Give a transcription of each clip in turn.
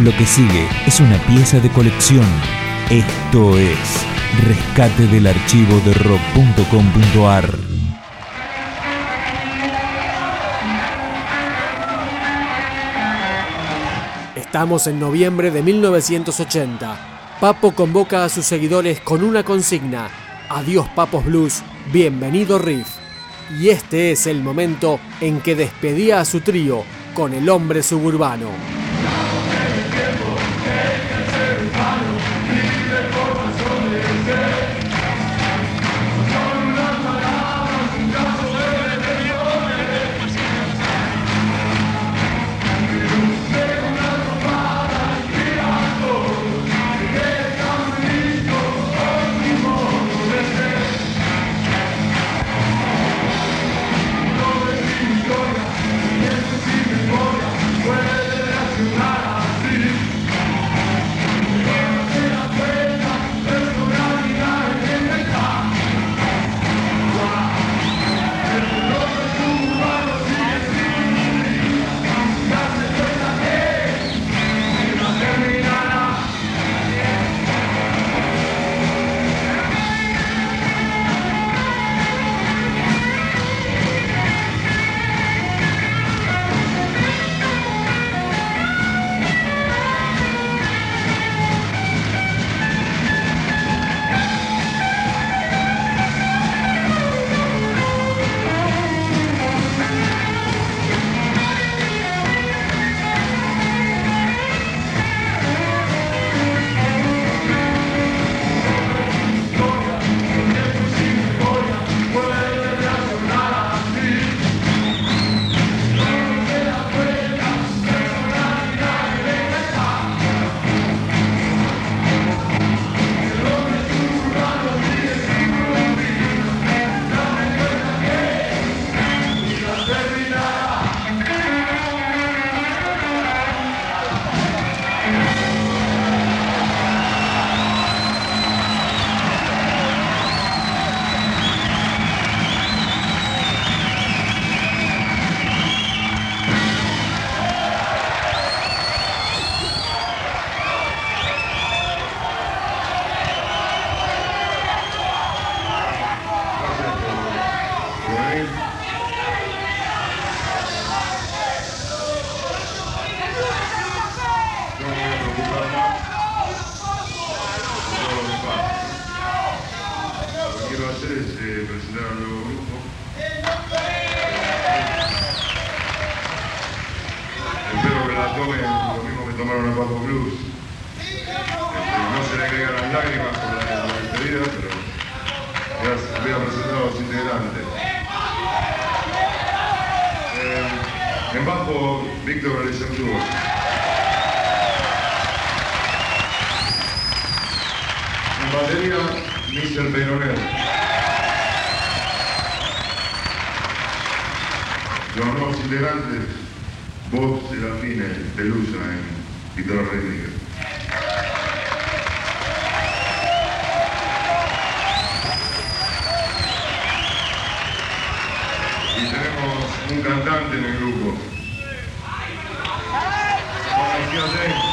Lo que sigue es una pieza de colección. Esto es Rescate del archivo de rock.com.ar. Estamos en noviembre de 1980. Papo convoca a sus seguidores con una consigna. Adiós Papos Blues, bienvenido Riff. Y este es el momento en que despedía a su trío con el hombre suburbano. No se le agregan las lágrimas por la, despedida, pero ya voy a presentar a los integrantes. Eh, en bajo, Víctor Alessandro. En batería, Michel Peyronel. Los nuevos integrantes, voz Serafine Pelusa en guitarra rítmica. Y tenemos un cantante en el grupo. Conocido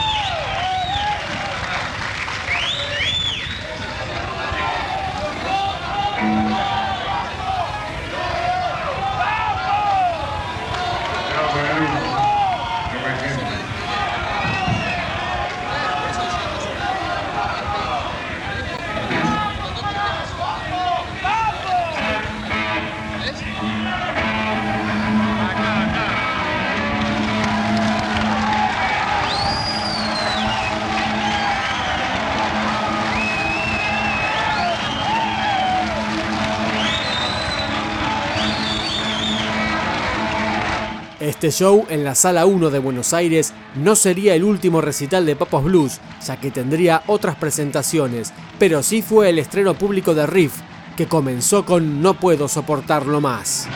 Este show en la Sala 1 de Buenos Aires no sería el último recital de Papos Blues, ya que tendría otras presentaciones, pero sí fue el estreno público de Riff, que comenzó con No puedo soportarlo más.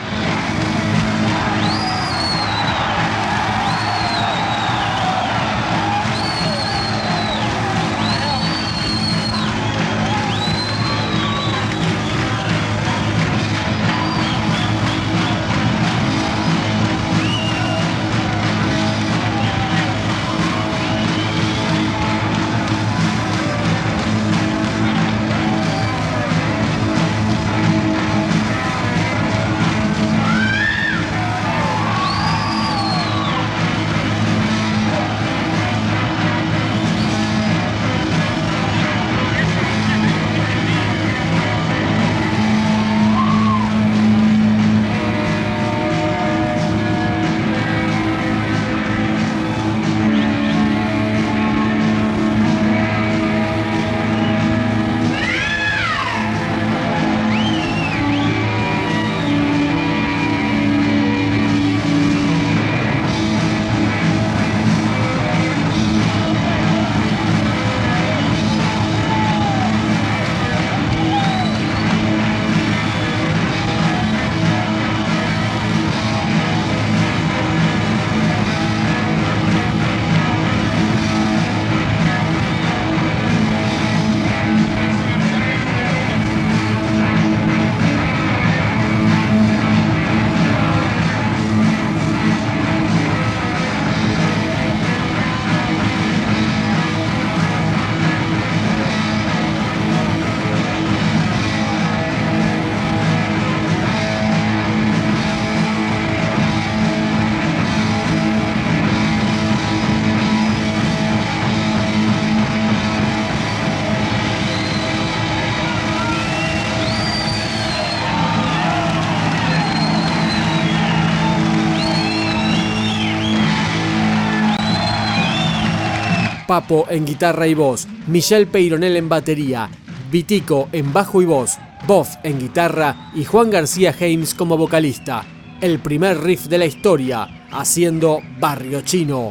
En guitarra y voz, Michelle Peyronel en batería, Vitico en bajo y voz, Boff en guitarra y Juan García James como vocalista. El primer riff de la historia, haciendo Barrio Chino.